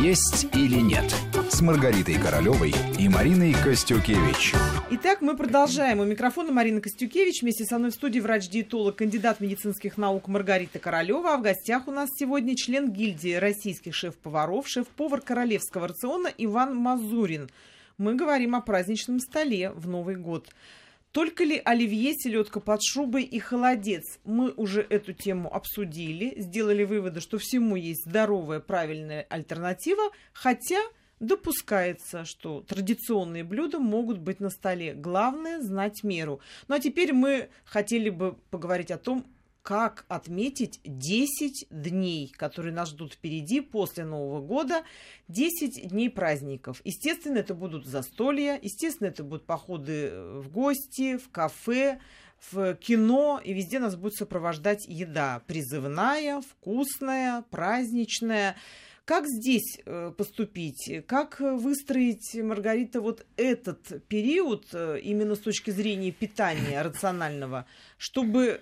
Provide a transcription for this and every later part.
«Есть или нет» с Маргаритой Королевой и Мариной Костюкевич. Итак, мы продолжаем. У микрофона Марина Костюкевич. Вместе со мной в студии врач-диетолог, кандидат медицинских наук Маргарита Королева. А в гостях у нас сегодня член гильдии российских шеф-поваров, шеф-повар королевского рациона Иван Мазурин. Мы говорим о праздничном столе в Новый год. Только ли оливье, селедка под шубой и холодец? Мы уже эту тему обсудили, сделали выводы, что всему есть здоровая, правильная альтернатива, хотя допускается, что традиционные блюда могут быть на столе. Главное знать меру. Ну а теперь мы хотели бы поговорить о том, как отметить 10 дней, которые нас ждут впереди после Нового года. 10 дней праздников. Естественно, это будут застолья, естественно, это будут походы в гости, в кафе, в кино, и везде нас будет сопровождать еда. Призывная, вкусная, праздничная. Как здесь э, поступить? Как выстроить, Маргарита, вот этот период э, именно с точки зрения питания рационального, чтобы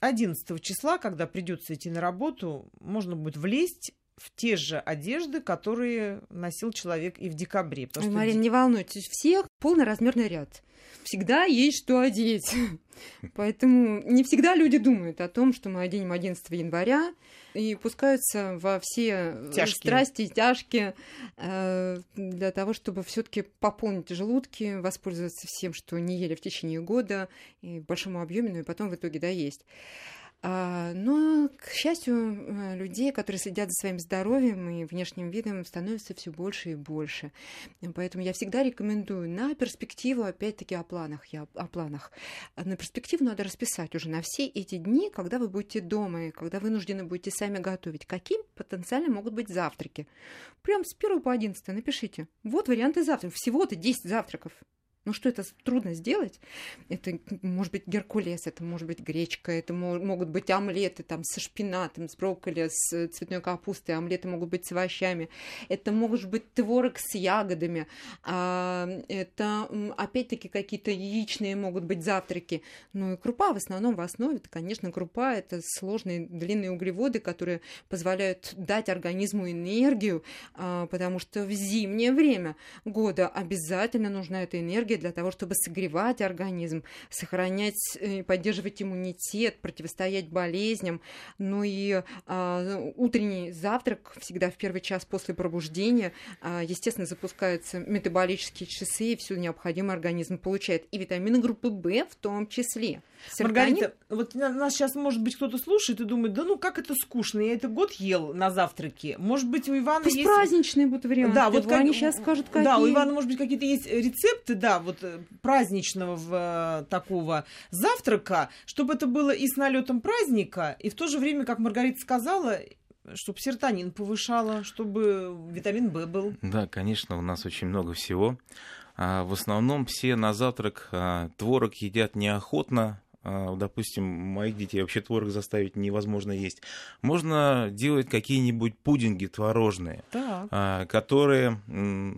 11 числа, когда придется идти на работу, можно будет влезть в те же одежды, которые носил человек и в декабре. Ой, Марин, что... не волнуйтесь, всех полноразмерный ряд. Всегда есть что одеть. Поэтому не всегда люди думают о том, что мы оденем 11 января и пускаются во все тяжкие. страсти, тяжкие, э, для того, чтобы все таки пополнить желудки, воспользоваться всем, что не ели в течение года, и в большом объеме, ну и потом в итоге доесть. А, но, к счастью, э, людей, которые следят за своим здоровьем и внешним видом, становится все больше и больше. Поэтому я всегда рекомендую на перспективу, опять-таки, о планах. Я о планах. На перспективу надо расписать уже на все эти дни, когда вы будете дома и когда вынуждены будете сами готовить. Каким потенциально могут быть завтраки? Прям с 1 по 11 напишите. Вот варианты завтраков. Всего-то 10 завтраков. Ну что это трудно сделать? Это может быть геркулес, это может быть гречка, это могут быть омлеты там со шпинатом, с брокколи, с цветной капустой, омлеты могут быть с овощами, это может быть творог с ягодами, а, это опять-таки какие-то яичные могут быть завтраки. Ну и крупа в основном в основе, это, конечно, крупа, это сложные длинные углеводы, которые позволяют дать организму энергию, а, потому что в зимнее время года обязательно нужна эта энергия энергия для того, чтобы согревать организм, сохранять и поддерживать иммунитет, противостоять болезням. Ну и э, утренний завтрак всегда в первый час после пробуждения, э, естественно, запускаются метаболические часы, и все необходимое организм получает. И витамины группы В в том числе. Серотонин... Маргарита, вот нас сейчас, может быть, кто-то слушает и думает, да ну как это скучно, я это год ел на завтраке. Может быть, у Ивана Пусть есть... праздничные будут варианты. Да, вот как... они сейчас скажут, какие. Да, у Ивана, может быть, какие-то есть рецепты, да, вот э, праздничного в, э, такого завтрака, чтобы это было и с налетом праздника, и в то же время, как Маргарита сказала, чтобы серотонин повышало, чтобы витамин В был. Да, конечно, у нас очень много всего. А в основном все на завтрак а, творог едят неохотно, допустим, моих детей вообще творог заставить невозможно есть. Можно делать какие-нибудь пудинги творожные, так. А, которые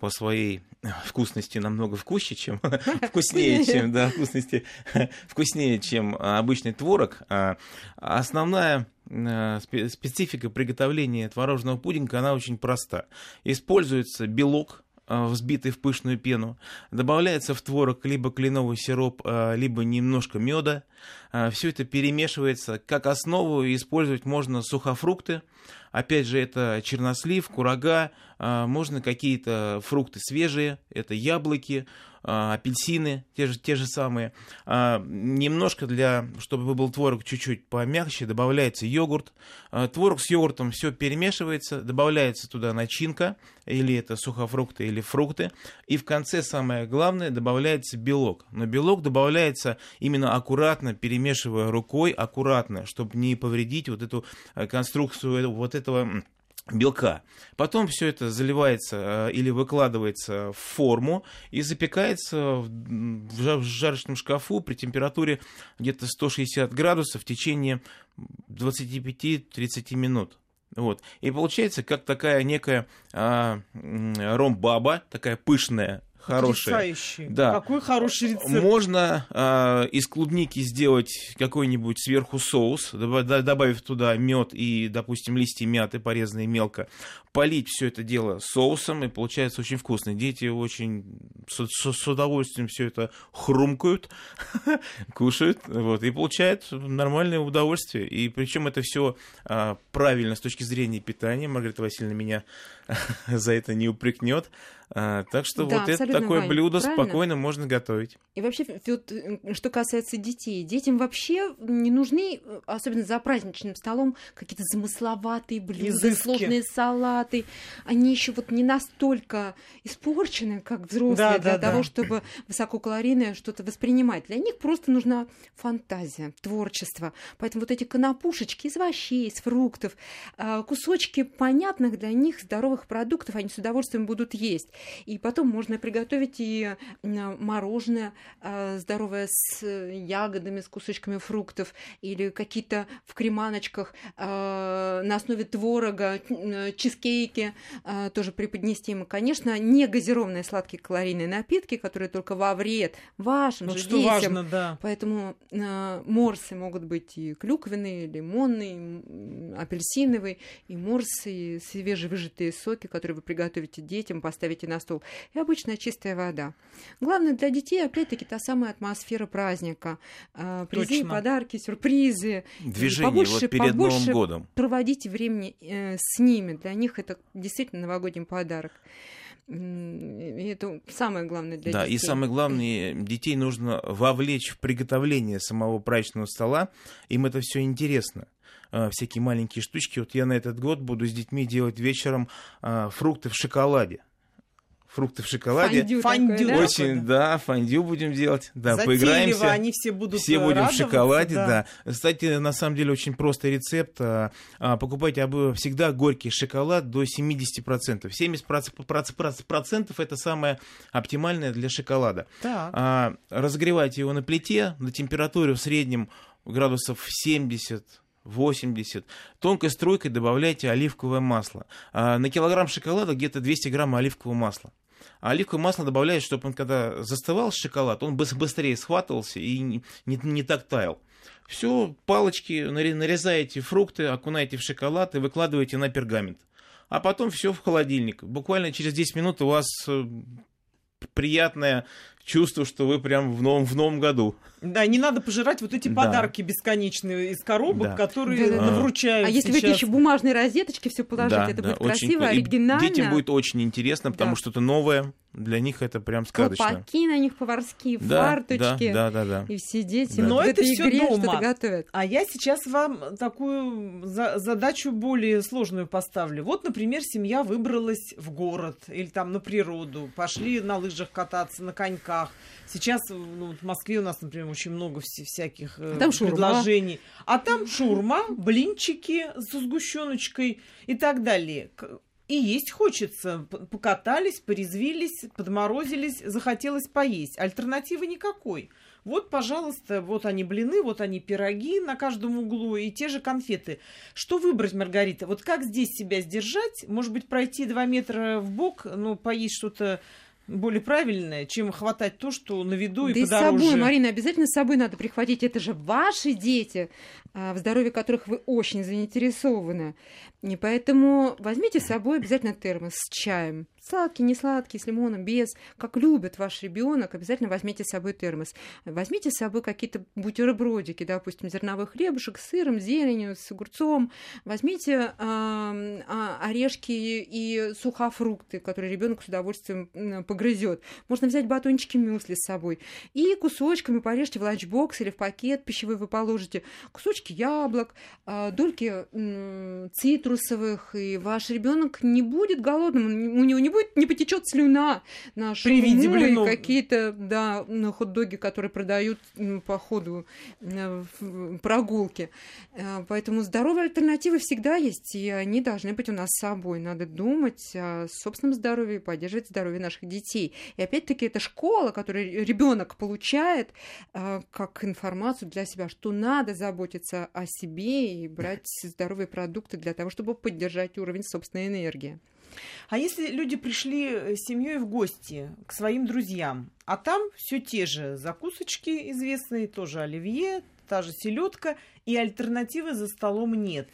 по своей вкусности намного вкуснее, чем вкуснее, чем да, вкусности вкуснее, чем обычный творог. А, основная специфика приготовления творожного пудинга, она очень проста. Используется белок, взбитый в пышную пену. Добавляется в творог либо кленовый сироп, э, либо немножко меда. Э, Все это перемешивается. Как основу использовать можно сухофрукты. Опять же, это чернослив, курага, можно какие-то фрукты свежие, это яблоки, а, апельсины, те же, те же самые. А, немножко для, чтобы был творог чуть-чуть помягче, добавляется йогурт. А, творог с йогуртом все перемешивается, добавляется туда начинка, или это сухофрукты, или фрукты. И в конце самое главное, добавляется белок. Но белок добавляется именно аккуратно, перемешивая рукой, аккуратно, чтобы не повредить вот эту конструкцию вот этого белка. Потом все это заливается э, или выкладывается в форму и запекается в жарочном шкафу при температуре где-то 160 градусов в течение 25-30 минут. Вот. И получается как такая некая а, ромбаба, такая пышная Потрясающий. Да. Какой хороший рецепт. Можно э, из клубники сделать какой-нибудь сверху соус, добавив туда мед и, допустим, листья мяты, порезанные мелко, полить все это дело соусом, и получается очень вкусно. Дети очень с, с- с удовольствием все это хрумкают, кушают, вот, и получают нормальное удовольствие. И причем это все правильно с точки зрения питания. Маргарита Васильевна меня за это не упрекнет. А, так что Да, вот это такое Вань, блюдо правильно. спокойно можно готовить. И вообще, вот, что касается детей, детям вообще не нужны, э, особенно за праздничным столом, какие-то замысловатые блюда, Изыски. сложные салаты. Они еще вот не настолько испорчены, как взрослые, Да, для да, того, да. чтобы высококалорийное что-то воспринимать. Для них просто нужна фантазия, творчество. Поэтому вот эти конопушечки из овощей, из фруктов, а, кусочки понятных для них здоровых продуктов они с удовольствием будут есть. И потом можно приготовить и мороженое а, здоровое с э, ягодами, с кусочками фруктов, или какие-то в креманочках а, на основе творога, чизкейки тоже преподнести им. Конечно, не газированные сладкие калорийные напитки, которые только во вред вашим Вот же что детям. важно, да. Поэтому э, морсы могут быть и клюквенные, лимонные, м, апельсиновые, и морсы, и свежевыжатые соки, которые вы приготовите детям, поставите на стол, и обычная чистая вода. Главное для детей, опять-таки, та самая атмосфера праздника. Э, призы, Точно. подарки, сюрпризы. Движение побольше- вот перед побольше Новым годом. Проводите времени э, с ними. Для них это действительно новогодний подарок. И это самое главное для да, детей. и самое главное, детей нужно вовлечь в приготовление самого праздничного стола. Им это все интересно. А, Всякие маленькие штучки. Вот я на этот год буду с детьми делать вечером а, фрукты в шоколаде. Фрукты в шоколаде. Фондю Фондю, такое, да? да? Очень, да, фондю будем делать. Да, Затейливо поиграемся. они все будут Все э, будем в шоколаде, да. Кстати, на самом деле очень простой рецепт. А, а, Покупайте всегда горький шоколад до 70%. 70% это самое оптимальное для шоколада. Так. А, Разогревайте его на плите на температуре в среднем градусов 70 80. Тонкой струйкой добавляйте оливковое масло. А, На килограмм шоколада где-то 200 грамм оливкового масла. А оливковое масло добавляют, чтобы он, когда заставал шоколад, он быс- быстрее схватывался и не, не- не так таял. Все, палочки, наре- нарезаете фрукты, окунаете в шоколад и выкладываете на пергамент. А потом все в холодильник. Буквально через 10 минут у вас э, приятное чувство, что вы прям в новом, в новом году. Да, не надо пожирать вот эти Да. подарки бесконечные из коробок, Да. которые Да-да-да. вручают А если в эти сейчас. еще бумажные розеточки все положить, Да, это да, будет очень красиво, вку- и оригинально. Детям будет очень интересно, потому Да. что это новое. Для них это прям сказочно. Колпаки на них поварские, Да, фарточки. Да, да, да, да. И все дети Да. Но это всё игре дома. что-то готовят. А я сейчас вам такую за- задачу более сложную поставлю. Вот, например, семья выбралась в город или там на природу, пошли на лыжах кататься, на коньках. Сейчас ну, в Москве у нас, например, очень много вся- всяких э, А там предложений. А там шурма, блинчики со сгущеночкой и так далее. И есть хочется. Покатались, порезвились, подморозились, захотелось поесть. Альтернативы никакой. Вот, пожалуйста, вот они блины, вот они пироги на каждом углу и те же конфеты. Что выбрать, Маргарита? Вот как здесь себя сдержать? Может быть, пройти два метра в бок, ну, поесть что-то более правильное, чем хватать то, что на виду и да и с подороже. собой, Марина, обязательно с собой надо прихватить. Это же ваши дети, а, в здоровье которых вы очень заинтересованы. И поэтому возьмите с собой обязательно термос с чаем. Сладкий, не сладкий, с лимоном, без. Как любит ваш ребенок, обязательно возьмите с собой термос. Возьмите с собой какие-то бутербродики, допустим, зерновой хлебушек с сыром, зеленью, с огурцом. Возьмите а, орешки и сухофрукты, которые ребенок с удовольствием погрызет. Можно взять батончики мюсли с собой. И кусочками порежьте в ланчбокс или в пакет пищевой вы положите кусочки яблок, а, дольки м, цитрусовых, и ваш ребенок не будет голодным, у него не будет, не потечет слюна на шаурму и блинов. какие-то, да, хот-доги, которые продают по ходу э, прогулки. Э, Поэтому здоровые альтернативы всегда есть, и они должны быть у нас с собой. Надо думать о собственном здоровье и поддерживать здоровье наших детей. И опять-таки это школа, которую ребенок получает э, как информацию для себя, что надо заботиться о себе и брать здоровые продукты для того, чтобы поддержать уровень собственной энергии. А если люди пришли с семьей в гости к своим друзьям, а там все те же закусочки известные, тоже оливье, та же селедка, и альтернативы за столом нет.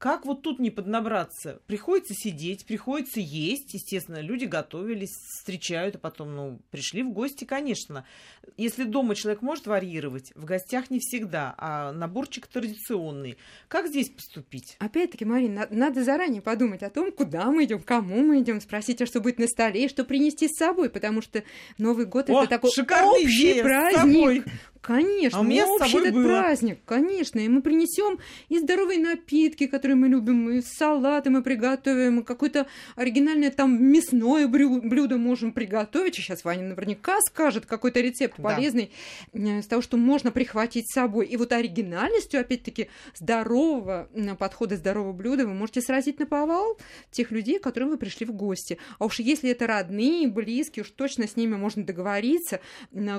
Как вот тут не поднабраться? Приходится сидеть, приходится есть. Естественно, люди готовились, встречают, а потом, ну, пришли в гости, конечно. Если дома человек может варьировать, в гостях не всегда, а наборчик традиционный. Как здесь поступить? Опять-таки, Марина, надо заранее подумать о том, куда мы идем, кому мы идем, спросить, а что будет на столе, что принести с собой, потому что Новый год О, это такой общий праздник. Конечно, А у меня общий этот было. праздник, конечно. И мы принесем и здоровые напитки, которые мы любим, и салаты мы приготовим, какое-то оригинальное там мясное блюдо можем приготовить. И сейчас Ваня наверняка скажет какой-то рецепт Да. полезный э, из того, что можно прихватить с собой. И вот оригинальностью, опять-таки, здорового подхода, здорового блюда вы можете сразить на повал тех людей, к которым вы пришли в гости. А уж если это родные, близкие, уж точно с ними можно договориться,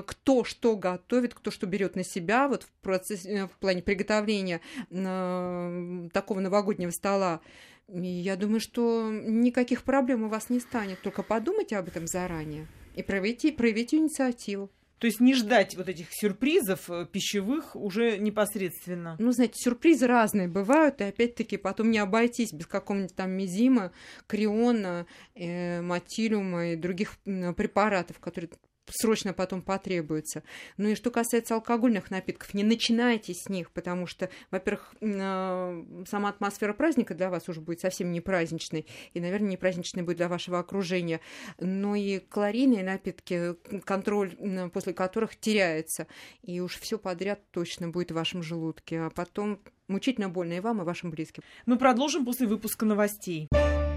кто что готовит, кто что берет на себя вот в, процессе, э, в плане приготовления э, такого новогоднего стола. И я думаю, что никаких проблем у вас не станет. Только подумайте об этом заранее и проявите, проявите инициативу. То есть не ждать вот этих сюрпризов э, пищевых уже непосредственно. Ну, знаете, сюрпризы разные бывают, и опять-таки потом не обойтись без какого-нибудь там мизима, криона, э, матилиума и других препаратов, которые срочно потом потребуются. Ну и что касается алкогольных напитков, не начинайте с них, потому что, во-первых, э, сама атмосфера праздника для вас уже будет совсем не праздничной, и, наверное, не праздничной будет для вашего окружения. Но и калорийные напитки, контроль м, после которых теряется, и уж все подряд точно будет в вашем желудке, а потом мучительно больно и вам, и вашим близким. Мы продолжим после выпуска новостей.